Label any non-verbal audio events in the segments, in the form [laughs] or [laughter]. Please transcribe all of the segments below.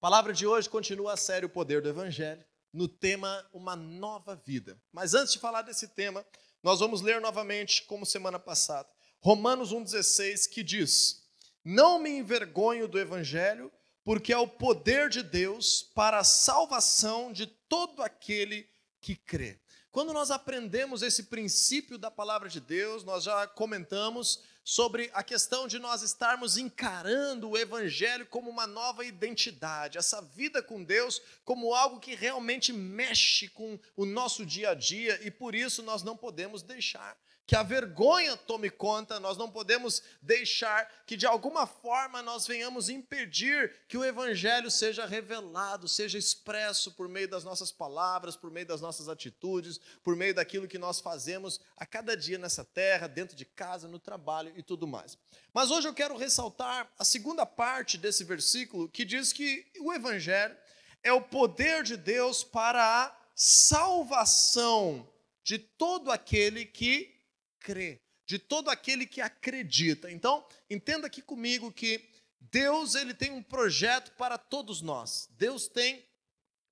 A palavra de hoje continua a série O Poder do Evangelho, no tema Uma Nova Vida. Mas antes de falar desse tema, nós vamos ler novamente, como semana passada, Romanos 1,16, que diz: Não me envergonho do Evangelho, porque é o poder de Deus para a salvação de todo aquele que crê. Quando nós aprendemos esse princípio da palavra de Deus, nós já comentamos sobre a questão de nós estarmos encarando o Evangelho como uma nova identidade, essa vida com Deus como algo que realmente mexe com o nosso dia a dia e por isso nós não podemos deixar que a vergonha tome conta, nós não podemos deixar que de alguma forma nós venhamos impedir que o evangelho seja revelado, seja expresso por meio das nossas palavras, por meio das nossas atitudes, por meio daquilo que nós fazemos a cada dia nessa terra, dentro de casa, no trabalho e tudo mais. Mas hoje eu quero ressaltar a segunda parte desse versículo que diz que o evangelho é o poder de Deus para a salvação de todo aquele que crê, de todo aquele que acredita. Então, entenda aqui comigo que Deus ele tem um projeto para todos nós. Deus tem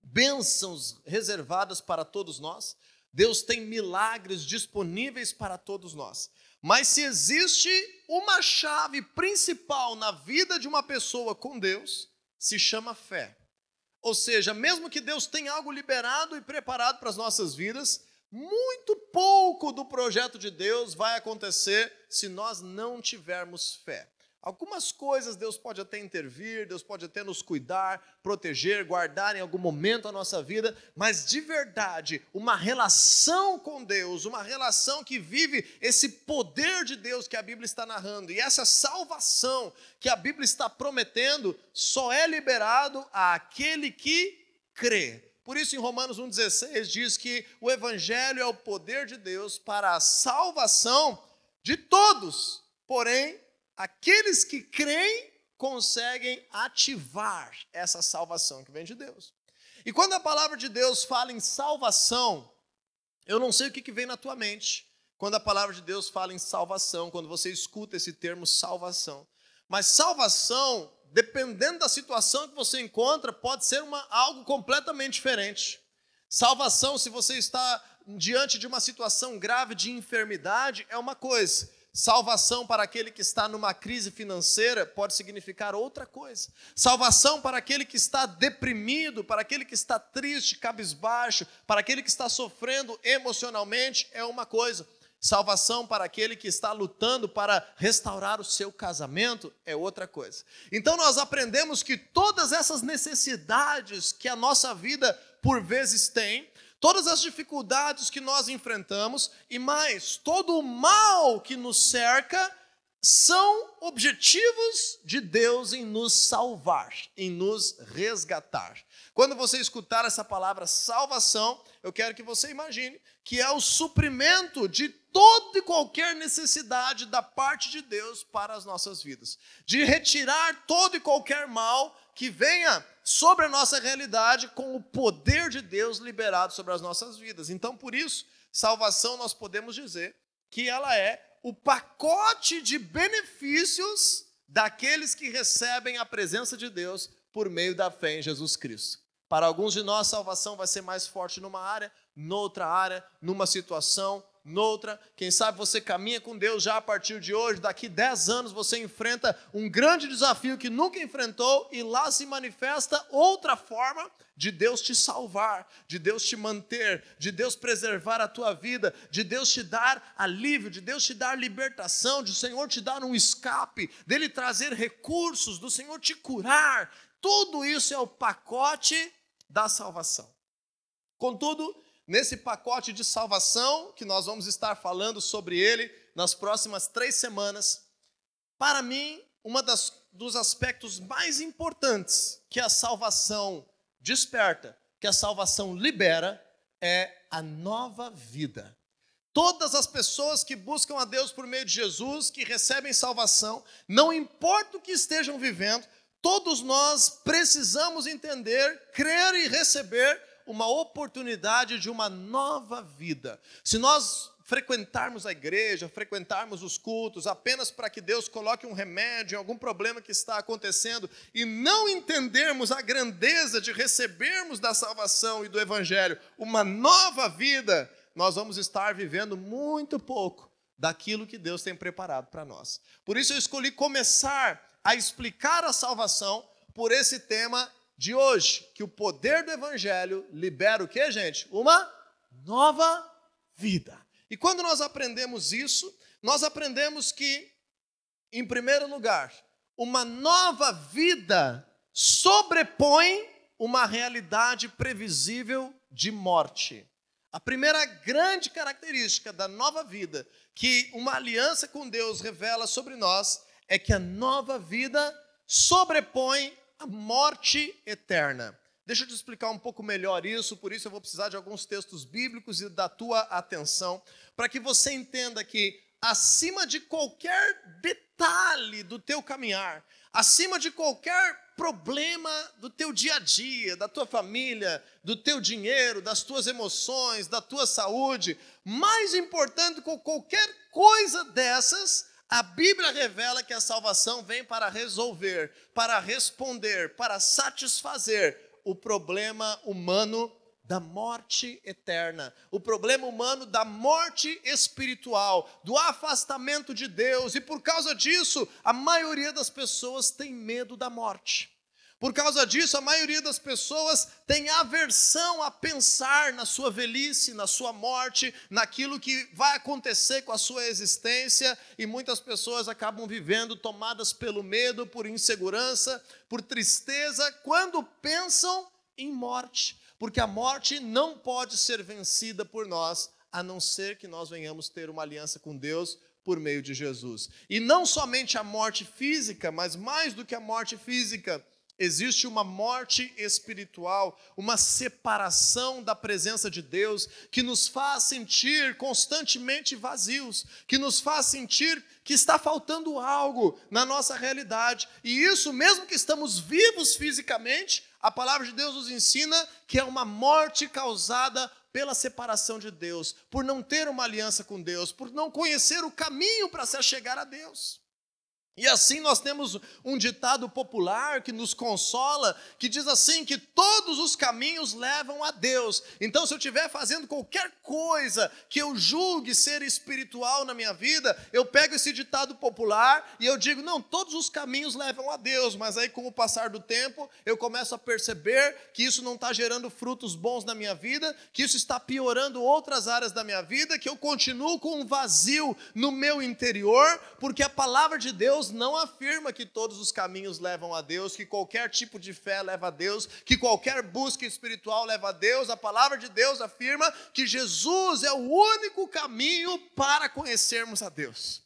bênçãos reservadas para todos nós. Deus tem milagres disponíveis para todos nós. Mas se existe uma chave principal na vida de uma pessoa com Deus, se chama fé. Ou seja, mesmo que Deus tenha algo liberado e preparado para as nossas vidas, muito pouco do projeto de Deus vai acontecer se nós não tivermos fé. Algumas coisas Deus pode até intervir, Deus pode até nos cuidar, proteger, guardar em algum momento a nossa vida, mas de verdade, uma relação com Deus, uma relação que vive esse poder de Deus que a Bíblia está narrando e essa salvação que a Bíblia está prometendo, só é liberado àquele que crê. Por isso, em Romanos 1,16 diz que o Evangelho é o poder de Deus para a salvação de todos. Porém, aqueles que creem conseguem ativar essa salvação que vem de Deus. E quando a palavra de Deus fala em salvação, eu não sei o que, que vem na tua mente quando a palavra de Deus fala em salvação, quando você escuta esse termo salvação. Mas salvação dependendo da situação que você encontra, pode ser uma, algo completamente diferente. Salvação, se você está diante de uma situação grave de enfermidade, é uma coisa. Salvação para aquele que está numa crise financeira pode significar outra coisa. Salvação para aquele que está deprimido, para aquele que está triste, cabisbaixo, para aquele que está sofrendo emocionalmente é uma coisa. Salvação para aquele que está lutando para restaurar o seu casamento é outra coisa. Então nós aprendemos que todas essas necessidades que a nossa vida por vezes tem, todas as dificuldades que nós enfrentamos e mais, todo o mal que nos cerca são objetivos de Deus em nos salvar, em nos resgatar. Quando você escutar essa palavra salvação, eu quero que você imagine que é o suprimento de toda e qualquer necessidade da parte de Deus para as nossas vidas, de retirar todo e qualquer mal que venha sobre a nossa realidade com o poder de Deus liberado sobre as nossas vidas. Então, por isso, salvação nós podemos dizer que ela é o pacote de benefícios daqueles que recebem a presença de Deus por meio da fé em Jesus Cristo. Para alguns de nós, salvação vai ser mais forte numa área, noutra área, numa situação, noutra. Quem sabe você caminha com Deus já a partir de hoje, daqui 10 anos você enfrenta um grande desafio que nunca enfrentou e lá se manifesta outra forma de Deus te salvar, de Deus te manter, de Deus preservar a tua vida, de Deus te dar alívio, de Deus te dar libertação, de o Senhor te dar um escape, dele trazer recursos, do Senhor te curar. Tudo isso é o pacote da salvação. Contudo, nesse pacote de salvação, que nós vamos estar falando sobre ele nas próximas três semanas, para mim, das dos aspectos mais importantes que a salvação desperta, que a salvação libera, é a nova vida. Todas as pessoas que buscam a Deus por meio de Jesus, que recebem salvação, não importa o que estejam vivendo, todos nós precisamos entender, crer e receber uma oportunidade de uma nova vida. Se nós frequentarmos a igreja, frequentarmos os cultos, apenas para que Deus coloque um remédio em algum problema que está acontecendo e não entendermos a grandeza de recebermos da salvação e do Evangelho uma nova vida, nós vamos estar vivendo muito pouco daquilo que Deus tem preparado para nós. Por isso eu escolhi começar a explicar a salvação por esse tema de hoje, que o poder do evangelho libera o que, gente? Uma nova vida. E quando nós aprendemos isso, nós aprendemos que, em primeiro lugar, uma nova vida sobrepõe uma realidade previsível de morte. A primeira grande característica da nova vida que uma aliança com Deus revela sobre nós é que a nova vida sobrepõe a morte eterna. Deixa eu te explicar um pouco melhor isso, por isso eu vou precisar de alguns textos bíblicos e da tua atenção, para que você entenda que acima de qualquer detalhe do teu caminhar, acima de qualquer problema do teu dia a dia, da tua família, do teu dinheiro, das tuas emoções, da tua saúde, mais importante que qualquer coisa dessas, a Bíblia revela que a salvação vem para resolver, para responder, para satisfazer o problema humano da morte eterna, o problema humano da morte espiritual, do afastamento de Deus, e por causa disso, a maioria das pessoas tem medo da morte. Por causa disso, a maioria das pessoas tem aversão a pensar na sua velhice, na sua morte, naquilo que vai acontecer com a sua existência, e muitas pessoas acabam vivendo tomadas pelo medo, por insegurança, por tristeza, quando pensam em morte, porque a morte não pode ser vencida por nós, a não ser que nós venhamos ter uma aliança com Deus por meio de Jesus. E não somente a morte física, mas mais do que a morte física, Existe uma morte espiritual, uma separação da presença de Deus, que nos faz sentir constantemente vazios, que nos faz sentir que está faltando algo na nossa realidade. E isso, mesmo que estamos vivos fisicamente, a palavra de Deus nos ensina que é uma morte causada pela separação de Deus, por não ter uma aliança com Deus, por não conhecer o caminho para se chegar a Deus. E assim nós temos um ditado popular que nos consola, que diz assim: que todos os caminhos levam a Deus. Então, se eu estiver fazendo qualquer coisa que eu julgue ser espiritual na minha vida, eu pego esse ditado popular e eu digo: não, todos os caminhos levam a Deus. Mas aí, com o passar do tempo, eu começo a perceber que isso não está gerando frutos bons na minha vida, que isso está piorando outras áreas da minha vida, que eu continuo com um vazio no meu interior, porque a palavra de Deus Deus não afirma que todos os caminhos levam a Deus, que qualquer tipo de fé leva a Deus, que qualquer busca espiritual leva a Deus. A palavra de Deus afirma que Jesus é o único caminho para conhecermos a Deus.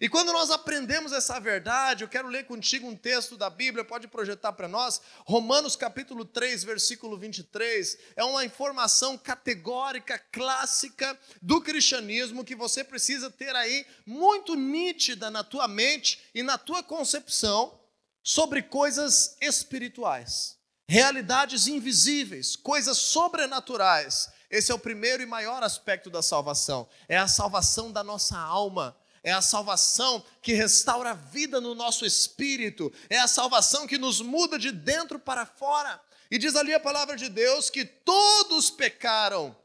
E quando nós aprendemos essa verdade, eu quero ler contigo um texto da Bíblia, pode projetar para nós, Romanos capítulo 3, versículo 23, é uma informação categórica, clássica do cristianismo que você precisa ter aí muito nítida na tua mente e na tua concepção sobre coisas espirituais, realidades invisíveis, coisas sobrenaturais. Esse é o primeiro e maior aspecto da salvação, é a salvação da nossa alma é a salvação que restaura a vida no nosso espírito, é a salvação que nos muda de dentro para fora. E diz ali a palavra de Deus que todos pecaram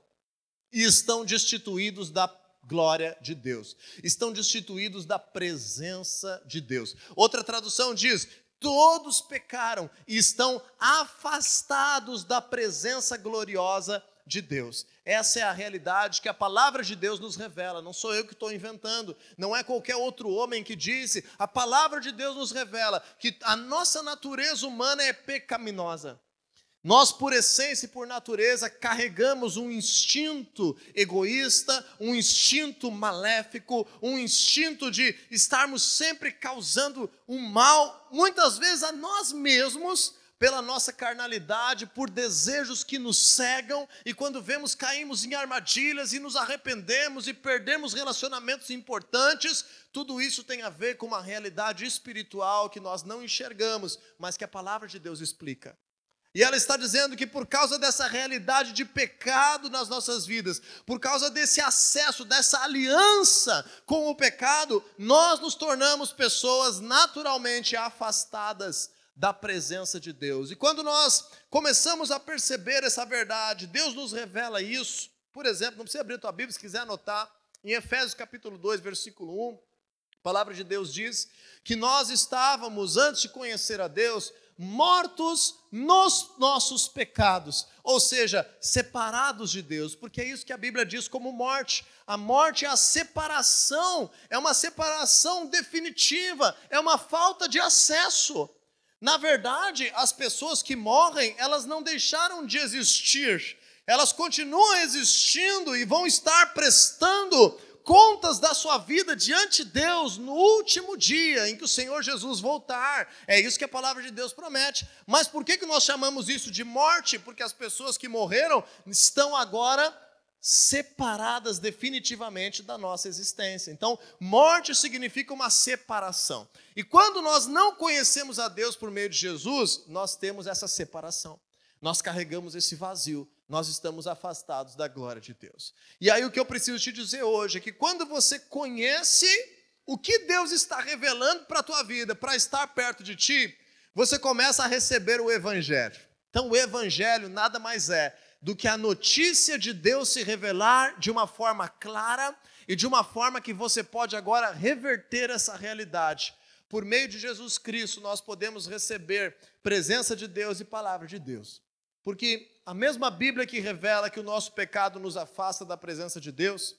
e estão destituídos da glória de Deus, estão destituídos da presença de Deus. Outra tradução diz: todos pecaram e estão afastados da presença gloriosa de Deus. Essa é a realidade que a palavra de Deus nos revela, não sou eu que estou inventando, não é qualquer outro homem que disse, a palavra de Deus nos revela que a nossa natureza humana é pecaminosa. Nós, por essência e por natureza, carregamos um instinto egoísta, um instinto maléfico, um instinto de estarmos sempre causando um mal, muitas vezes a nós mesmos, pela nossa carnalidade, por desejos que nos cegam, e quando vemos caímos em armadilhas e nos arrependemos e perdemos relacionamentos importantes, tudo isso tem a ver com uma realidade espiritual que nós não enxergamos, mas que a palavra de Deus explica. E ela está dizendo que por causa dessa realidade de pecado nas nossas vidas, por causa desse acesso, dessa aliança com o pecado, nós nos tornamos pessoas naturalmente afastadas da presença de Deus. E quando nós começamos a perceber essa verdade, Deus nos revela isso. Por exemplo, não precisa abrir a tua Bíblia se quiser anotar, em Efésios capítulo 2, versículo 1, a palavra de Deus diz que nós estávamos, antes de conhecer a Deus, mortos nos nossos pecados, ou seja, separados de Deus, porque é isso que a Bíblia diz como morte. A morte é a separação, é uma separação definitiva, é uma falta de acesso. Na verdade, as pessoas que morrem, elas não deixaram de existir, elas continuam existindo e vão estar prestando contas da sua vida diante de Deus no último dia em que o Senhor Jesus voltar. É isso que a palavra de Deus promete. Mas por que, que nós chamamos isso de morte? Porque as pessoas que morreram estão agora separadas definitivamente da nossa existência. Então, morte significa uma separação. E quando nós não conhecemos a Deus por meio de Jesus, nós temos essa separação. Nós carregamos esse vazio nós estamos afastados da glória de Deus. E aí o que eu preciso te dizer hoje é que quando você conhece o que Deus está revelando para a tua vida, para estar perto de ti, você começa a receber o evangelho. Então o evangelho nada mais é do que a notícia de Deus se revelar de uma forma clara e de uma forma que você pode agora reverter essa realidade. Por meio de Jesus Cristo, nós podemos receber presença de Deus e palavra de Deus. Porque a mesma Bíblia que revela que o nosso pecado nos afasta da presença de Deus,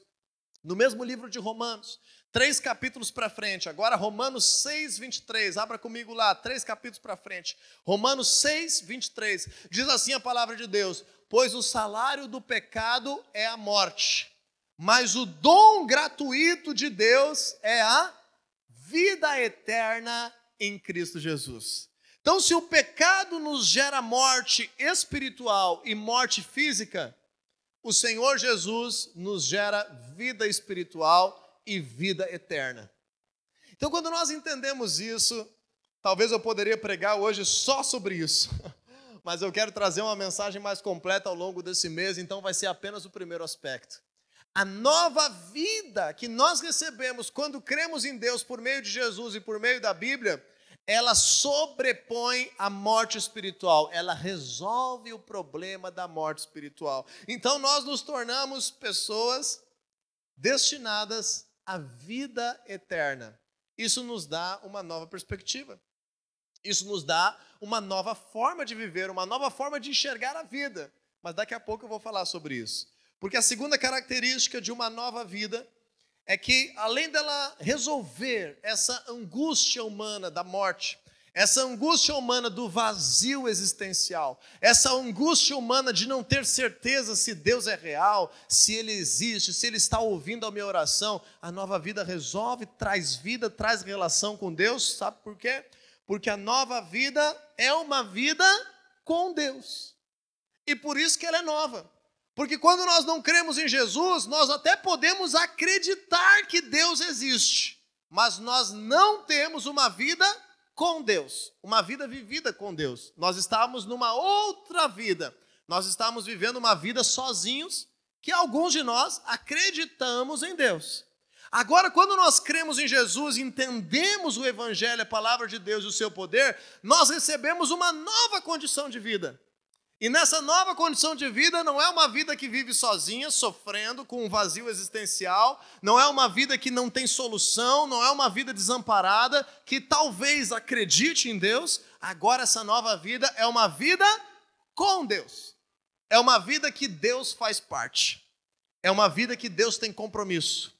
no mesmo livro de Romanos, três capítulos para frente, agora Romanos 6, 23, abra comigo lá, três capítulos para frente. Romanos 6, 23, diz assim a palavra de Deus: Pois o salário do pecado é a morte, mas o dom gratuito de Deus é a vida eterna em Cristo Jesus. Então, se o pecado nos gera morte espiritual e morte física, o Senhor Jesus nos gera vida espiritual e vida eterna. Então, quando nós entendemos isso, talvez eu poderia pregar hoje só sobre isso, [laughs] mas eu quero trazer uma mensagem mais completa ao longo desse mês, então vai ser apenas o primeiro aspecto. A nova vida que nós recebemos quando cremos em Deus por meio de Jesus e por meio da Bíblia ela sobrepõe a morte espiritual, ela resolve o problema da morte espiritual. Então nós nos tornamos pessoas destinadas à vida eterna. Isso nos dá uma nova perspectiva. Isso nos dá uma nova forma de viver, uma nova forma de enxergar a vida. Mas daqui a pouco eu vou falar sobre isso. Porque a segunda característica de uma nova vida é que, além dela resolver essa angústia humana da morte, essa angústia humana do vazio existencial, essa angústia humana de não ter certeza se Deus é real, se Ele existe, se Ele está ouvindo a minha oração, a nova vida resolve, traz vida, traz relação com Deus, sabe por quê? Porque a nova vida é uma vida com Deus, e por isso que ela é nova. Porque quando nós não cremos em Jesus, nós até podemos acreditar que Deus existe, mas nós não temos uma vida com Deus, uma vida vivida com Deus. Nós estamos numa outra vida. Nós estamos vivendo uma vida sozinhos, que alguns de nós acreditamos em Deus. Agora, quando nós cremos em Jesus, entendemos o Evangelho, a palavra de Deus e o seu poder, nós recebemos uma nova condição de vida. E nessa nova condição de vida, não é uma vida que vive sozinha, sofrendo com um vazio existencial, não é uma vida que não tem solução, não é uma vida desamparada, que talvez acredite em Deus. Agora, essa nova vida é uma vida com Deus, é uma vida que Deus faz parte, é uma vida que Deus tem compromisso,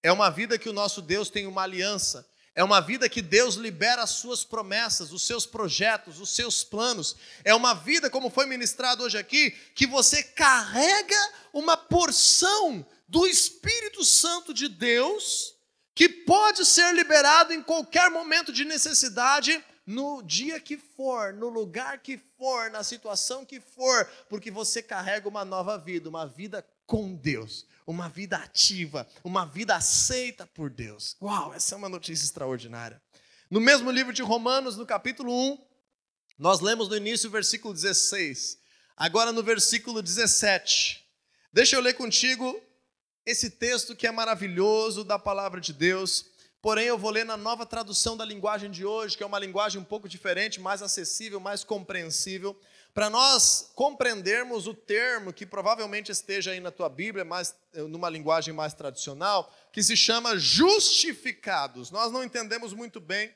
é uma vida que o nosso Deus tem uma aliança, é uma vida que Deus libera as suas promessas, os seus projetos, os seus planos. É uma vida, como foi ministrado hoje aqui, que você carrega uma porção do Espírito Santo de Deus, que pode ser liberado em qualquer momento de necessidade, no dia que for, no lugar que for, na situação que for, porque você carrega uma nova vida, uma vida com Deus uma vida ativa, uma vida aceita por Deus. Uau, essa é uma notícia extraordinária. No mesmo livro de Romanos, no capítulo 1, Nós lemos no início o versículo 16, agora no versículo 17. Deixa eu ler contigo esse texto que é maravilhoso da palavra de Deus. Porém, eu vou ler na nova tradução da linguagem de hoje, que é uma linguagem um pouco diferente, mais acessível, mais compreensível, para nós compreendermos o termo que provavelmente esteja aí na tua Bíblia, mais, numa linguagem mais tradicional, que se chama justificados. Nós não entendemos muito bem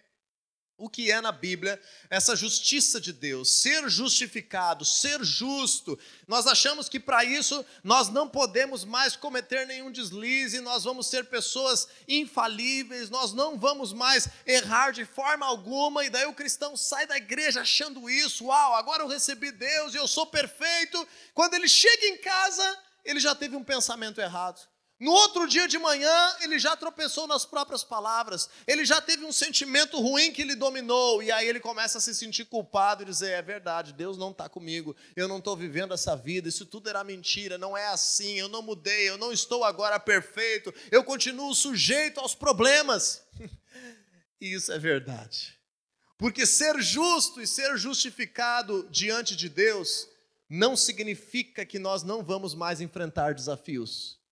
o que é na Bíblia essa justiça de Deus, ser justificado, ser justo. Nós achamos que para isso nós não podemos mais cometer nenhum deslize, nós vamos ser pessoas infalíveis, nós não vamos mais errar de forma alguma, e daí o cristão sai da igreja achando isso, uau, agora eu recebi Deus e eu sou perfeito. Quando ele chega em casa, ele já teve um pensamento errado. No outro dia de manhã, ele já tropeçou nas próprias palavras, ele já teve um sentimento ruim que lhe dominou, e aí ele começa a se sentir culpado e dizer: é verdade, Deus não está comigo, eu não estou vivendo essa vida, isso tudo era mentira, não é assim, eu não mudei, eu não estou agora perfeito, eu continuo sujeito aos problemas. [laughs] e isso é verdade, porque ser justo e ser justificado diante de Deus não significa que nós não vamos mais enfrentar desafios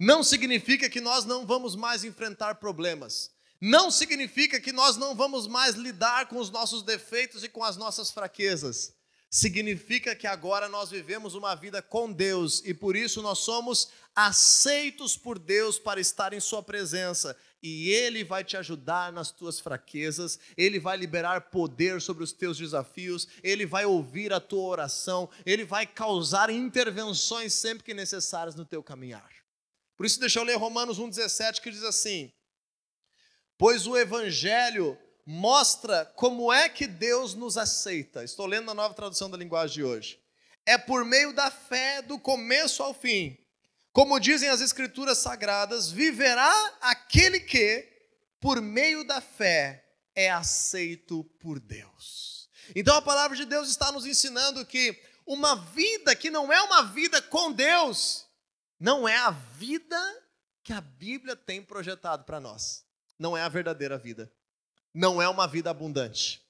não significa que nós não vamos mais enfrentar problemas. Não significa que nós não vamos mais lidar com os nossos defeitos e com as nossas fraquezas. Significa que agora nós vivemos uma vida com Deus e por isso nós somos aceitos por Deus para estar em Sua presença. E Ele vai te ajudar nas tuas fraquezas, Ele vai liberar poder sobre os teus desafios, Ele vai ouvir a tua oração, Ele vai causar intervenções sempre que necessárias no teu caminhar. Por isso, deixa eu ler Romanos 1,17 que diz assim: Pois o Evangelho mostra como é que Deus nos aceita. Estou lendo na nova tradução da linguagem de hoje. É por meio da fé, do começo ao fim. Como dizem as Escrituras sagradas, viverá aquele que, por meio da fé, é aceito por Deus. Então a palavra de Deus está nos ensinando que uma vida que não é uma vida com Deus, não é a vida que a Bíblia tem projetado para nós. Não é a verdadeira vida. Não é uma vida abundante.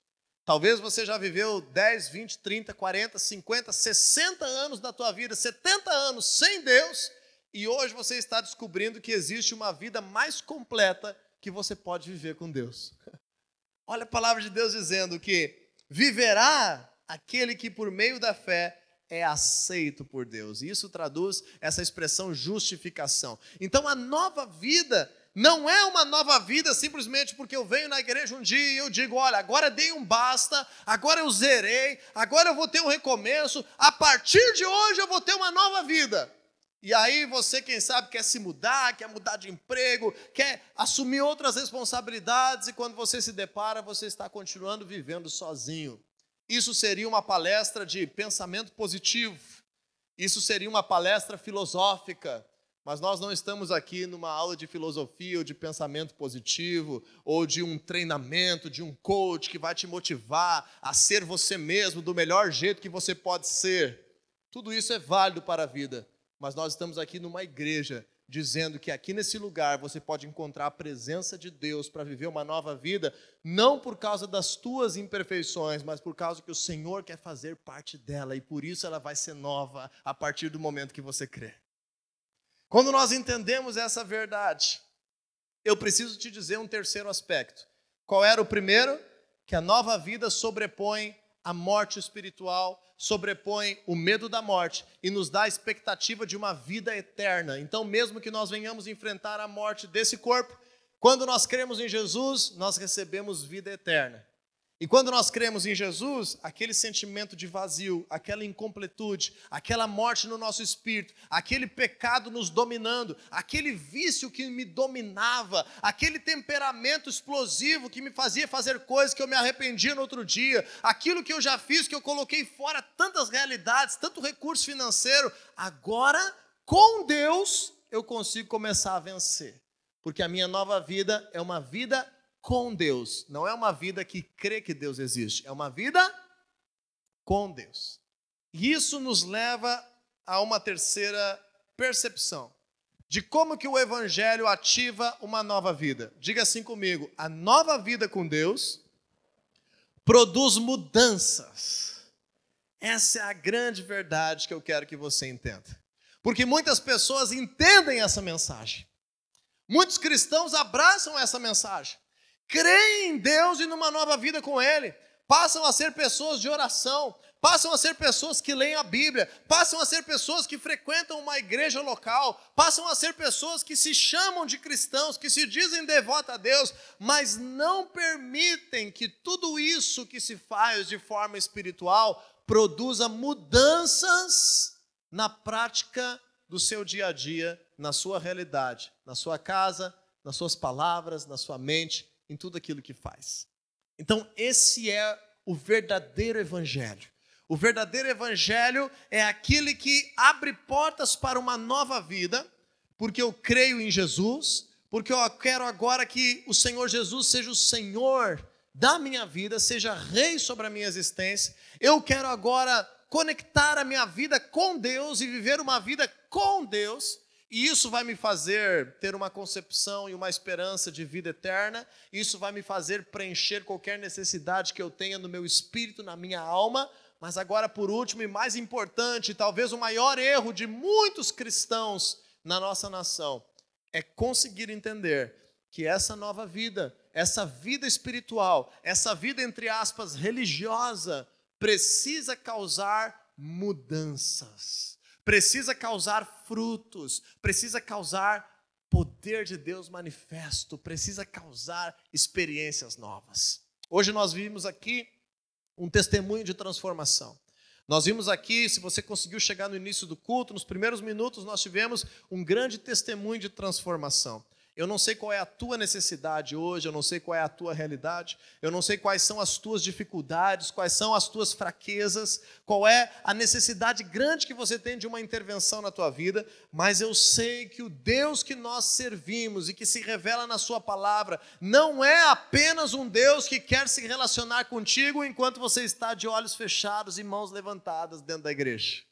Talvez você já viveu 10, 20, 30, 40, 50, 60 anos da tua vida, 70 anos sem Deus, e hoje você está descobrindo que existe uma vida mais completa que você pode viver com Deus. [laughs] Olha a palavra de Deus dizendo que viverá aquele que por meio da fé é aceito por Deus. Isso traduz essa expressão justificação. Então a nova vida não é uma nova vida simplesmente porque eu venho na igreja um dia e eu digo: olha, agora dei um basta, agora eu zerei, agora eu vou ter um recomeço, a partir de hoje eu vou ter uma nova vida. E aí você, quem sabe, quer se mudar, quer mudar de emprego, quer assumir outras responsabilidades, e quando você se depara, você está continuando vivendo sozinho. Isso seria uma palestra de pensamento positivo, isso seria uma palestra filosófica, mas nós não estamos aqui numa aula de filosofia ou de pensamento positivo, ou de um treinamento, de um coach que vai te motivar a ser você mesmo do melhor jeito que você pode ser. Tudo isso é válido para a vida, mas nós estamos aqui numa igreja dizendo que aqui nesse lugar você pode encontrar a presença de Deus para viver uma nova vida, não por causa das tuas imperfeições, mas por causa que o Senhor quer fazer parte dela e por isso ela vai ser nova a partir do momento que você crê. Quando nós entendemos essa verdade, eu preciso te dizer um terceiro aspecto. Qual era o primeiro? Que a nova vida sobrepõe a morte espiritual, sobrepõe o medo da morte e nos dá a expectativa de uma vida eterna. Então, mesmo que nós venhamos enfrentar a morte desse corpo, quando nós cremos em Jesus, nós recebemos vida eterna. E quando nós cremos em Jesus, aquele sentimento de vazio, aquela incompletude, aquela morte no nosso espírito, aquele pecado nos dominando, aquele vício que me dominava, aquele temperamento explosivo que me fazia fazer coisas que eu me arrependia no outro dia, aquilo que eu já fiz, que eu coloquei fora tantas realidades, tanto recurso financeiro, agora com Deus eu consigo começar a vencer. Porque a minha nova vida é uma vida com Deus. Não é uma vida que crê que Deus existe, é uma vida com Deus. E isso nos leva a uma terceira percepção de como que o evangelho ativa uma nova vida. Diga assim comigo: a nova vida com Deus produz mudanças. Essa é a grande verdade que eu quero que você entenda. Porque muitas pessoas entendem essa mensagem. Muitos cristãos abraçam essa mensagem. Creem em Deus e numa nova vida com Ele. Passam a ser pessoas de oração, passam a ser pessoas que leem a Bíblia, passam a ser pessoas que frequentam uma igreja local, passam a ser pessoas que se chamam de cristãos, que se dizem devotos a Deus, mas não permitem que tudo isso que se faz de forma espiritual produza mudanças na prática do seu dia a dia, na sua realidade, na sua casa, nas suas palavras, na sua mente, em tudo aquilo que faz. Então, esse é o verdadeiro evangelho. O verdadeiro evangelho é aquele que abre portas para uma nova vida, porque eu creio em Jesus, porque eu quero agora que o Senhor Jesus seja o Senhor da minha vida, seja rei sobre a minha existência. Eu quero agora conectar a minha vida com Deus e viver uma vida com Deus. E isso vai me fazer ter uma concepção e uma esperança de vida eterna. Isso vai me fazer preencher qualquer necessidade que eu tenha no meu espírito, na minha alma, mas agora, por último e mais importante, talvez o maior erro de muitos cristãos na nossa nação é conseguir entender que essa nova vida, essa vida espiritual, essa vida, entre aspas, religiosa, precisa causar mudanças, precisa causar frutos, precisa causar poder de Deus manifesto, precisa causar experiências novas. Hoje nós vimos aqui um testemunho de transformação. Nós vimos aqui, se você conseguiu chegar no início do culto, nos primeiros minutos nós tivemos um grande testemunho de transformação. Eu não sei qual é a tua necessidade hoje, eu não sei qual é a tua realidade, eu não sei quais são as tuas dificuldades, quais são as tuas fraquezas, qual é a necessidade grande que você tem de uma intervenção na tua vida, mas eu sei que o Deus que nós servimos e que se revela na Sua palavra não é apenas um Deus que quer se relacionar contigo enquanto você está de olhos fechados e mãos levantadas dentro da igreja.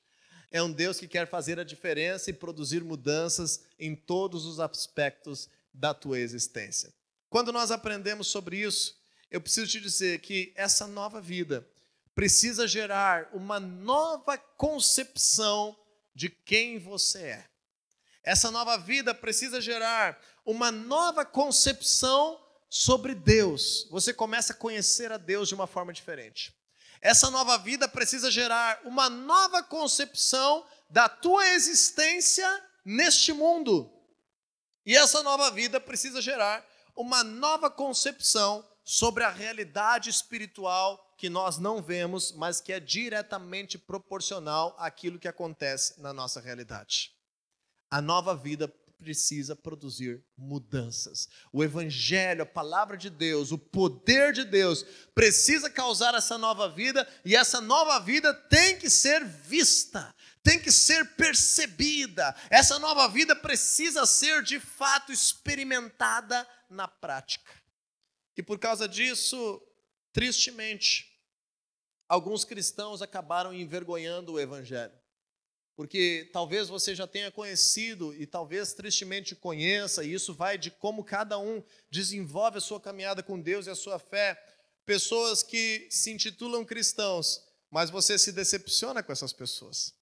É um Deus que quer fazer a diferença e produzir mudanças em todos os aspectos da tua existência. Quando nós aprendemos sobre isso, eu preciso te dizer que essa nova vida precisa gerar uma nova concepção de quem você é. Essa nova vida precisa gerar uma nova concepção sobre Deus. Você começa a conhecer a Deus de uma forma diferente. Essa nova vida precisa gerar uma nova concepção da tua existência neste mundo. E essa nova vida precisa gerar uma nova concepção sobre a realidade espiritual que nós não vemos, mas que é diretamente proporcional àquilo que acontece na nossa realidade. A nova vida precisa produzir mudanças. O Evangelho, a palavra de Deus, o poder de Deus precisa causar essa nova vida e essa nova vida tem que ser vista, tem que ser percebida. Essa nova vida precisa ser de fato experimentada na prática. E por causa disso, tristemente, alguns cristãos acabaram envergonhando o Evangelho porque talvez você já tenha conhecido e talvez tristemente conheça, e isso vai de como cada um desenvolve a sua caminhada com Deus e a sua fé. Pessoas que se intitulam cristãos, mas você se decepciona com essas pessoas.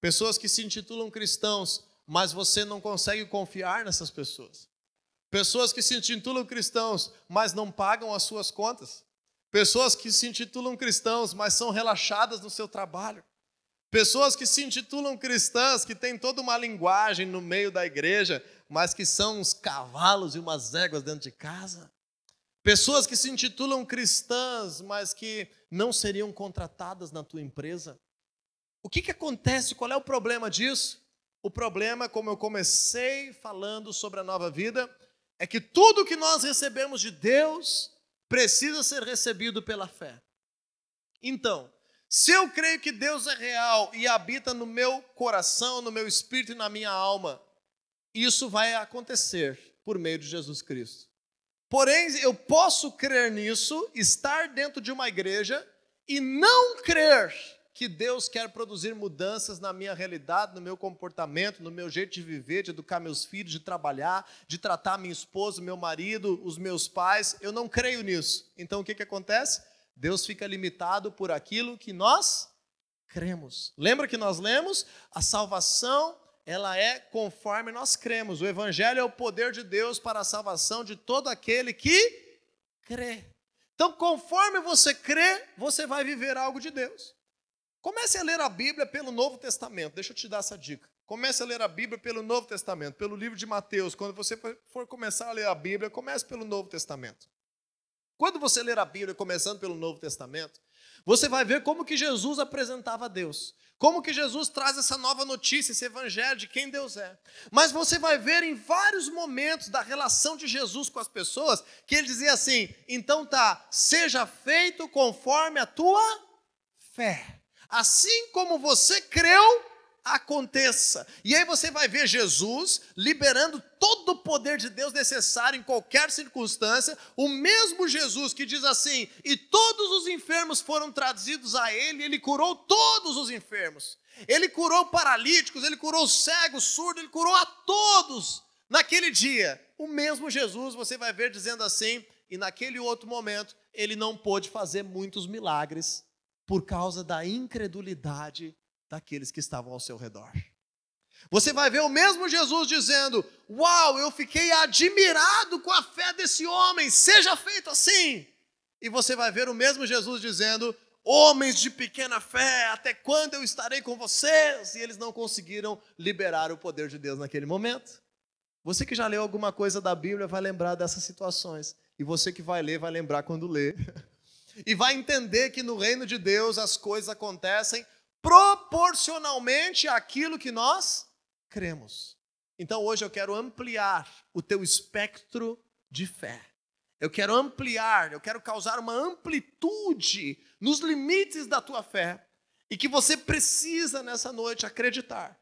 Pessoas que se intitulam cristãos, mas você não consegue confiar nessas pessoas. Pessoas que se intitulam cristãos, mas não pagam as suas contas. Pessoas que se intitulam cristãos, mas são relaxadas no seu trabalho. Pessoas que se intitulam cristãs, que têm toda uma linguagem no meio da igreja, mas que são uns cavalos e umas éguas dentro de casa. Pessoas que se intitulam cristãs, mas que não seriam contratadas na tua empresa. O que, que acontece? Qual é o problema disso? O problema, como eu comecei falando sobre a nova vida, é que tudo que nós recebemos de Deus precisa ser recebido pela fé. Então, se eu creio que Deus é real e habita no meu coração, no meu espírito e na minha alma, isso vai acontecer por meio de Jesus Cristo. Porém, eu posso crer nisso, estar dentro de uma igreja e não crer que Deus quer produzir mudanças na minha realidade, no meu comportamento, no meu jeito de viver, de educar meus filhos, de trabalhar, de tratar minha esposa, meu marido, os meus pais. Eu não creio nisso. Então o que, que acontece? Deus fica limitado por aquilo que nós cremos. Lembra que nós lemos? A salvação, ela é conforme nós cremos. O evangelho é o poder de Deus para a salvação de todo aquele que crê. Então, conforme você crê, você vai viver algo de Deus. Comece a ler a Bíblia pelo Novo Testamento. Deixa eu te dar essa dica. Comece a ler a Bíblia pelo Novo Testamento, pelo livro de Mateus. Quando você for começar a ler a Bíblia, comece pelo Novo Testamento. Quando você ler a Bíblia começando pelo Novo Testamento, você vai ver como que Jesus apresentava a Deus. Como que Jesus traz essa nova notícia, esse evangelho de quem Deus é. Mas você vai ver em vários momentos da relação de Jesus com as pessoas que ele dizia assim: "Então tá, seja feito conforme a tua fé. Assim como você creu, aconteça. E aí você vai ver Jesus liberando todo o poder de Deus necessário em qualquer circunstância, o mesmo Jesus que diz assim: "E todos os enfermos foram trazidos a ele, ele curou todos os enfermos. Ele curou paralíticos, ele curou cegos, surdos, ele curou a todos naquele dia. O mesmo Jesus você vai ver dizendo assim, e naquele outro momento ele não pôde fazer muitos milagres por causa da incredulidade daqueles que estavam ao seu redor. Você vai ver o mesmo Jesus dizendo: Uau, eu fiquei admirado com a fé desse homem, seja feito assim. E você vai ver o mesmo Jesus dizendo: Homens de pequena fé, até quando eu estarei com vocês? E eles não conseguiram liberar o poder de Deus naquele momento. Você que já leu alguma coisa da Bíblia vai lembrar dessas situações. E você que vai ler vai lembrar quando lê. [laughs] E vai entender que no reino de Deus as coisas acontecem proporcionalmente àquilo que nós cremos. Então hoje eu quero ampliar o teu espectro de fé. Eu quero ampliar, eu quero causar uma amplitude nos limites da tua fé e que você precisa nessa noite acreditar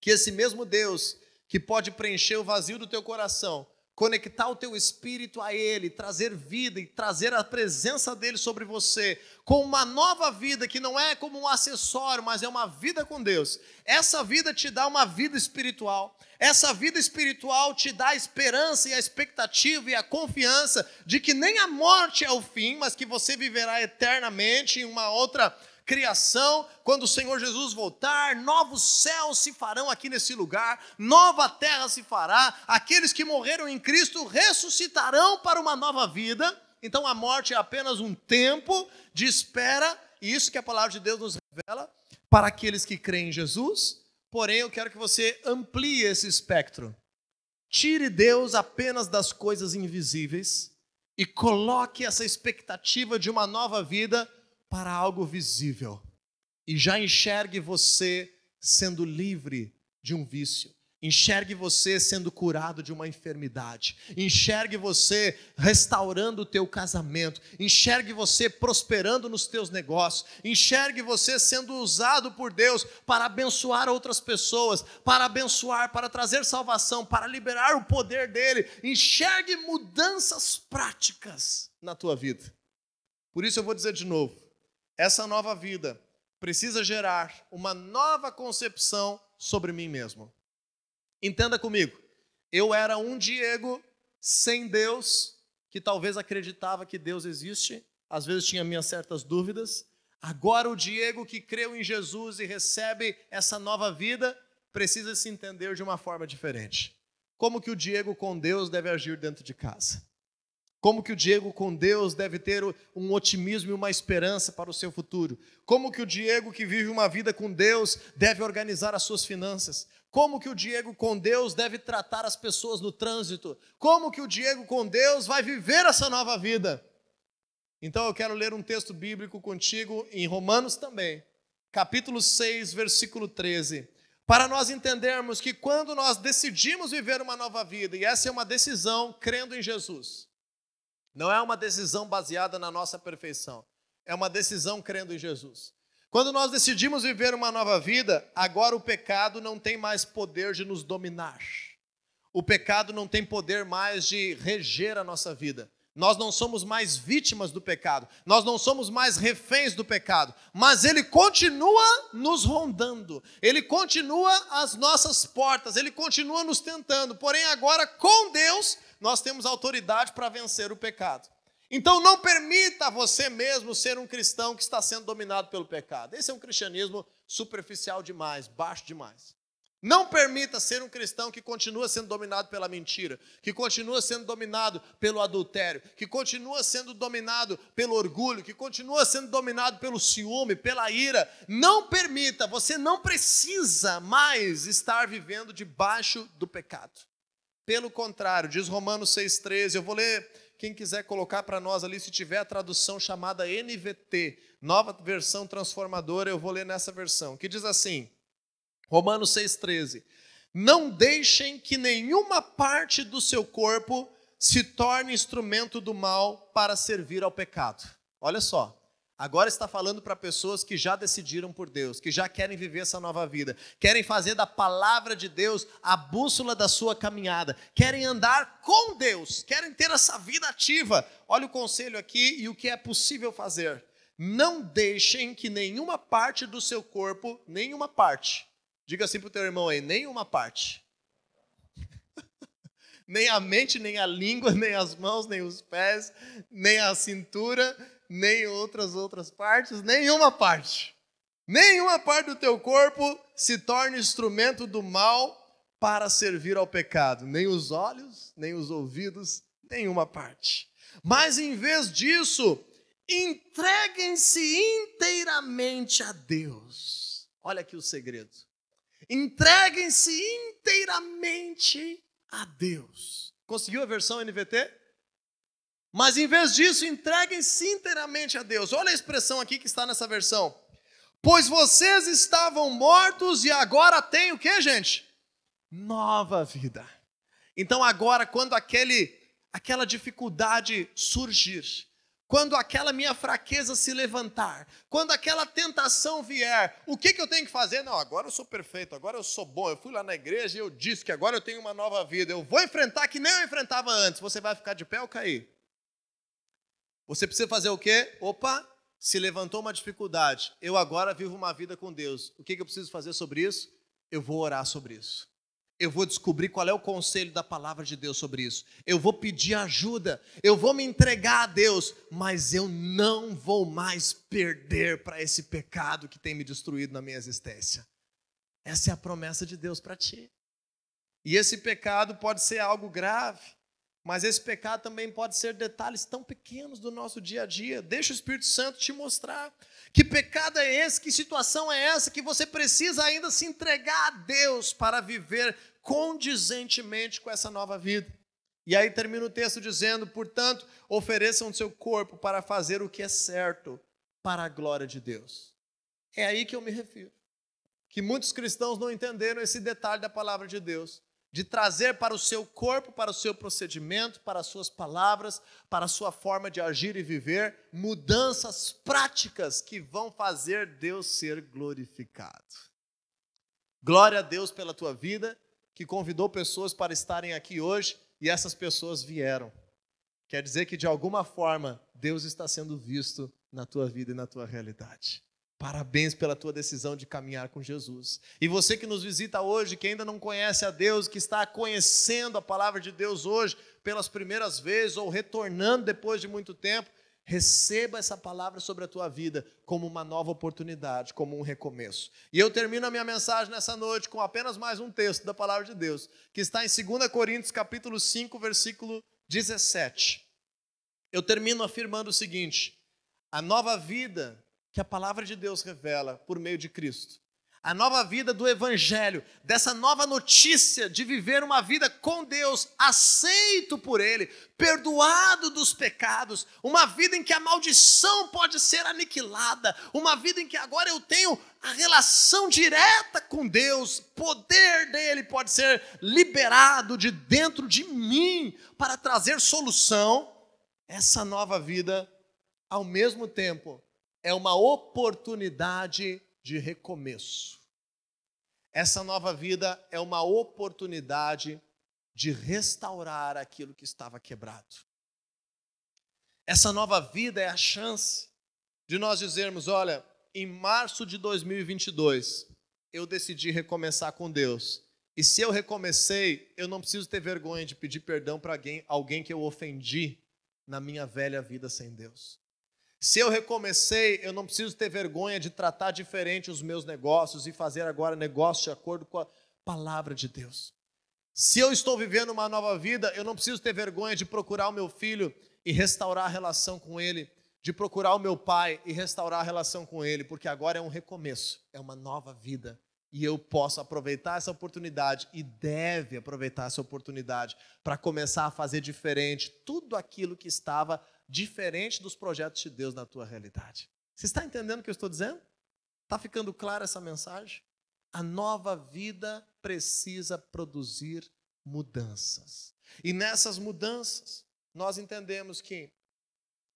que esse mesmo Deus que pode preencher o vazio do teu coração conectar o teu espírito a Ele, trazer vida e trazer a presença dele sobre você, com uma nova vida que não é como um acessório, mas é uma vida com Deus. Essa vida te dá uma vida espiritual. Essa vida espiritual te dá a esperança e a expectativa e a confiança de que nem a morte é o fim, mas que você viverá eternamente em uma outra criação, quando o Senhor Jesus voltar, novos céus se farão aqui nesse lugar, nova terra se fará, aqueles que morreram em Cristo ressuscitarão para uma nova vida. Então a morte é apenas um tempo de espera, e isso que a palavra de Deus nos revela para aqueles que creem em Jesus. Porém, eu quero que você amplie esse espectro. Tire Deus apenas das coisas invisíveis e coloque essa expectativa de uma nova vida para algo visível e já enxergue você sendo livre de um vício. Enxergue você sendo curado de uma enfermidade. Enxergue você restaurando o teu casamento. Enxergue você prosperando nos teus negócios. Enxergue você sendo usado por Deus para abençoar outras pessoas, para abençoar, para trazer salvação, para liberar o poder dele. Enxergue mudanças práticas na tua vida. Por isso eu vou dizer de novo: essa nova vida precisa gerar uma nova concepção sobre mim mesmo. Entenda comigo, eu era um Diego sem Deus, que talvez acreditava que Deus existe, às vezes tinha minhas certas dúvidas. Agora, o Diego que creu em Jesus e recebe essa nova vida, precisa se entender de uma forma diferente. Como que o Diego com Deus deve agir dentro de casa? Como que o Diego com Deus deve ter um otimismo e uma esperança para o seu futuro? Como que o Diego que vive uma vida com Deus deve organizar as suas finanças? Como que o Diego com Deus deve tratar as pessoas no trânsito? Como que o Diego com Deus vai viver essa nova vida? Então eu quero ler um texto bíblico contigo em Romanos também, capítulo 6, versículo 13 para nós entendermos que quando nós decidimos viver uma nova vida, e essa é uma decisão crendo em Jesus, não é uma decisão baseada na nossa perfeição, é uma decisão crendo em Jesus. Quando nós decidimos viver uma nova vida, agora o pecado não tem mais poder de nos dominar. O pecado não tem poder mais de reger a nossa vida. Nós não somos mais vítimas do pecado, nós não somos mais reféns do pecado, mas ele continua nos rondando, ele continua às nossas portas, ele continua nos tentando. Porém, agora com Deus, nós temos autoridade para vencer o pecado. Então não permita você mesmo ser um cristão que está sendo dominado pelo pecado. Esse é um cristianismo superficial demais, baixo demais. Não permita ser um cristão que continua sendo dominado pela mentira, que continua sendo dominado pelo adultério, que continua sendo dominado pelo orgulho, que continua sendo dominado pelo ciúme, pela ira. Não permita, você não precisa mais estar vivendo debaixo do pecado. Pelo contrário, diz Romanos 6,13, eu vou ler, quem quiser colocar para nós ali, se tiver a tradução chamada NVT, nova versão transformadora, eu vou ler nessa versão, que diz assim. Romanos 6,13. Não deixem que nenhuma parte do seu corpo se torne instrumento do mal para servir ao pecado. Olha só, agora está falando para pessoas que já decidiram por Deus, que já querem viver essa nova vida, querem fazer da palavra de Deus a bússola da sua caminhada, querem andar com Deus, querem ter essa vida ativa. Olha o conselho aqui e o que é possível fazer. Não deixem que nenhuma parte do seu corpo, nenhuma parte, Diga assim para o teu irmão aí: nenhuma parte. [laughs] nem a mente, nem a língua, [laughs] nem as mãos, nem os pés, nem a cintura, nem outras outras partes, nenhuma parte. Nenhuma parte do teu corpo se torne instrumento do mal para servir ao pecado, nem os olhos, nem os ouvidos, nenhuma parte. Mas em vez disso, entreguem-se inteiramente a Deus. Olha aqui o segredo. Entreguem-se inteiramente a Deus. Conseguiu a versão NVT? Mas em vez disso, entreguem-se inteiramente a Deus. Olha a expressão aqui que está nessa versão. Pois vocês estavam mortos e agora têm o que, gente? Nova vida. Então agora, quando aquele, aquela dificuldade surgir, quando aquela minha fraqueza se levantar, quando aquela tentação vier, o que, que eu tenho que fazer? Não, agora eu sou perfeito, agora eu sou bom. Eu fui lá na igreja e eu disse que agora eu tenho uma nova vida. Eu vou enfrentar que nem eu enfrentava antes. Você vai ficar de pé ou cair? Você precisa fazer o quê? Opa, se levantou uma dificuldade. Eu agora vivo uma vida com Deus. O que, eu preciso fazer sobre isso? Eu vou orar sobre isso eu vou descobrir qual é o conselho da palavra de Deus sobre isso. Eu vou pedir ajuda, eu vou me entregar a Deus, mas eu não vou mais perder para esse pecado que tem me destruído na minha existência. Essa é a promessa de Deus para ti. E esse pecado pode ser algo grave, mas esse pecado também pode ser detalhes tão pequenos do nosso dia a dia. Deixa o Espírito Santo te mostrar. Que pecado é esse? Que situação é essa que você precisa ainda se entregar a Deus para viver condizentemente com essa nova vida? E aí termina o texto dizendo: portanto, ofereçam o seu corpo para fazer o que é certo para a glória de Deus. É aí que eu me refiro. Que muitos cristãos não entenderam esse detalhe da palavra de Deus de trazer para o seu corpo, para o seu procedimento, para as suas palavras, para a sua forma de agir e viver, mudanças práticas que vão fazer Deus ser glorificado. Glória a Deus pela tua vida, que convidou pessoas para estarem aqui hoje e essas pessoas vieram. Quer dizer que de alguma forma Deus está sendo visto na tua vida e na tua realidade. Parabéns pela tua decisão de caminhar com Jesus. E você que nos visita hoje, que ainda não conhece a Deus, que está conhecendo a palavra de Deus hoje pelas primeiras vezes ou retornando depois de muito tempo, receba essa palavra sobre a tua vida como uma nova oportunidade, como um recomeço. E eu termino a minha mensagem nessa noite com apenas mais um texto da palavra de Deus, que está em 2 Coríntios capítulo 5, versículo 17. Eu termino afirmando o seguinte: a nova vida que a palavra de Deus revela por meio de Cristo. A nova vida do Evangelho, dessa nova notícia de viver uma vida com Deus, aceito por Ele, perdoado dos pecados, uma vida em que a maldição pode ser aniquilada, uma vida em que agora eu tenho a relação direta com Deus, poder dele pode ser liberado de dentro de mim para trazer solução. Essa nova vida, ao mesmo tempo, é uma oportunidade de recomeço. Essa nova vida é uma oportunidade de restaurar aquilo que estava quebrado. Essa nova vida é a chance de nós dizermos: olha, em março de 2022, eu decidi recomeçar com Deus. E se eu recomecei, eu não preciso ter vergonha de pedir perdão para alguém, alguém que eu ofendi na minha velha vida sem Deus. Se eu recomecei, eu não preciso ter vergonha de tratar diferente os meus negócios e fazer agora negócio de acordo com a palavra de Deus. Se eu estou vivendo uma nova vida, eu não preciso ter vergonha de procurar o meu filho e restaurar a relação com ele, de procurar o meu pai e restaurar a relação com ele, porque agora é um recomeço, é uma nova vida. E eu posso aproveitar essa oportunidade e deve aproveitar essa oportunidade para começar a fazer diferente tudo aquilo que estava diferente dos projetos de Deus na tua realidade. Você está entendendo o que eu estou dizendo? Está ficando clara essa mensagem? A nova vida precisa produzir mudanças. E nessas mudanças, nós entendemos que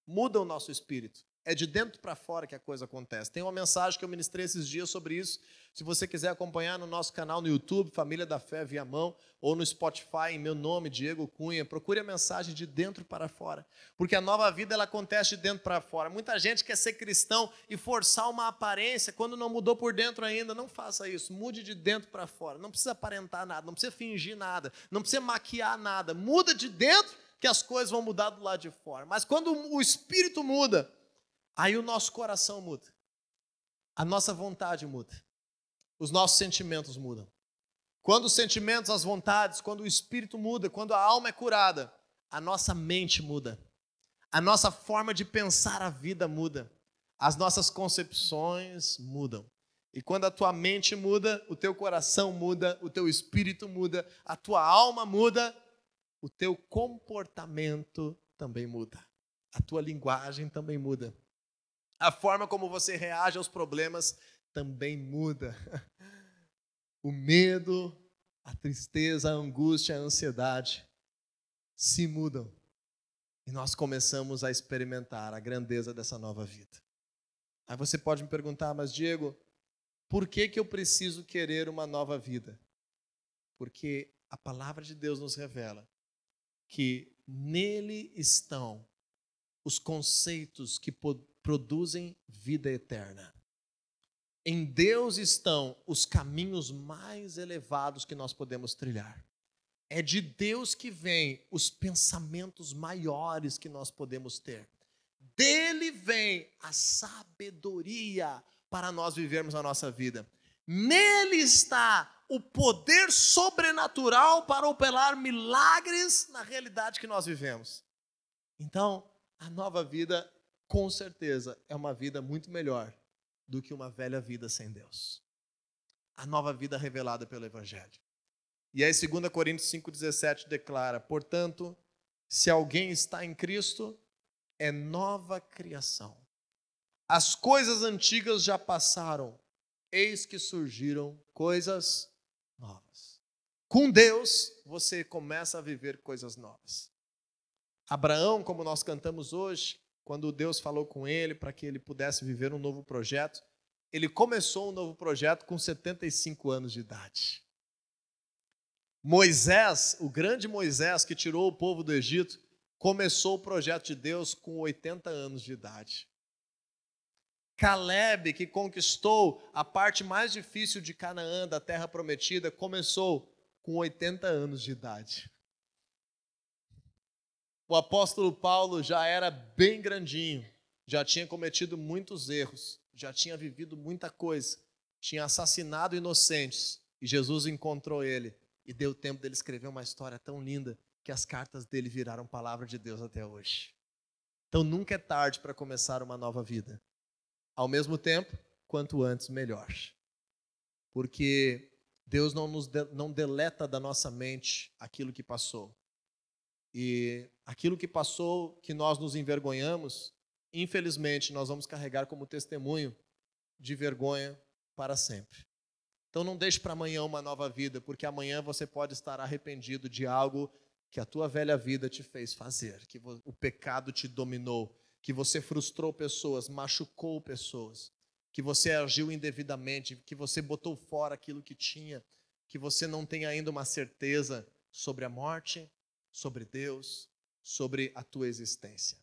muda o nosso espírito. É de dentro para fora que a coisa acontece. Tem uma mensagem que eu ministrei esses dias sobre isso. Se você quiser acompanhar no nosso canal no YouTube, Família da Fé via mão, ou no Spotify, em meu nome, Diego Cunha, procure a mensagem de dentro para fora. Porque a nova vida ela acontece de dentro para fora. Muita gente quer ser cristão e forçar uma aparência quando não mudou por dentro ainda. Não faça isso. Mude de dentro para fora. Não precisa aparentar nada, não precisa fingir nada, não precisa maquiar nada. Muda de dentro que as coisas vão mudar do lado de fora. Mas quando o espírito muda, aí o nosso coração muda. A nossa vontade muda os nossos sentimentos mudam. Quando os sentimentos, as vontades, quando o espírito muda, quando a alma é curada, a nossa mente muda. A nossa forma de pensar a vida muda. As nossas concepções mudam. E quando a tua mente muda, o teu coração muda, o teu espírito muda, a tua alma muda, o teu comportamento também muda. A tua linguagem também muda. A forma como você reage aos problemas também muda. [laughs] O medo, a tristeza, a angústia, a ansiedade se mudam. E nós começamos a experimentar a grandeza dessa nova vida. Aí você pode me perguntar, mas Diego, por que, que eu preciso querer uma nova vida? Porque a palavra de Deus nos revela que nele estão os conceitos que produzem vida eterna. Em Deus estão os caminhos mais elevados que nós podemos trilhar. É de Deus que vem os pensamentos maiores que nós podemos ter. Dele vem a sabedoria para nós vivermos a nossa vida. Nele está o poder sobrenatural para operar milagres na realidade que nós vivemos. Então, a nova vida, com certeza, é uma vida muito melhor do que uma velha vida sem Deus. A nova vida revelada pelo Evangelho. E aí, 2 Coríntios 5,17 declara: Portanto, se alguém está em Cristo, é nova criação. As coisas antigas já passaram, eis que surgiram coisas novas. Com Deus, você começa a viver coisas novas. Abraão, como nós cantamos hoje, quando Deus falou com ele para que ele pudesse viver um novo projeto, ele começou um novo projeto com 75 anos de idade. Moisés, o grande Moisés que tirou o povo do Egito, começou o projeto de Deus com 80 anos de idade. Caleb, que conquistou a parte mais difícil de Canaã, da terra prometida, começou com 80 anos de idade o apóstolo Paulo já era bem grandinho, já tinha cometido muitos erros, já tinha vivido muita coisa, tinha assassinado inocentes, e Jesus encontrou ele e deu tempo dele escrever uma história tão linda que as cartas dele viraram palavra de Deus até hoje. Então nunca é tarde para começar uma nova vida. Ao mesmo tempo, quanto antes, melhor. Porque Deus não nos de, não deleta da nossa mente aquilo que passou. E aquilo que passou, que nós nos envergonhamos, infelizmente nós vamos carregar como testemunho de vergonha para sempre. Então não deixe para amanhã uma nova vida, porque amanhã você pode estar arrependido de algo que a tua velha vida te fez fazer, que o pecado te dominou, que você frustrou pessoas, machucou pessoas, que você agiu indevidamente, que você botou fora aquilo que tinha, que você não tem ainda uma certeza sobre a morte, sobre Deus, sobre a tua existência.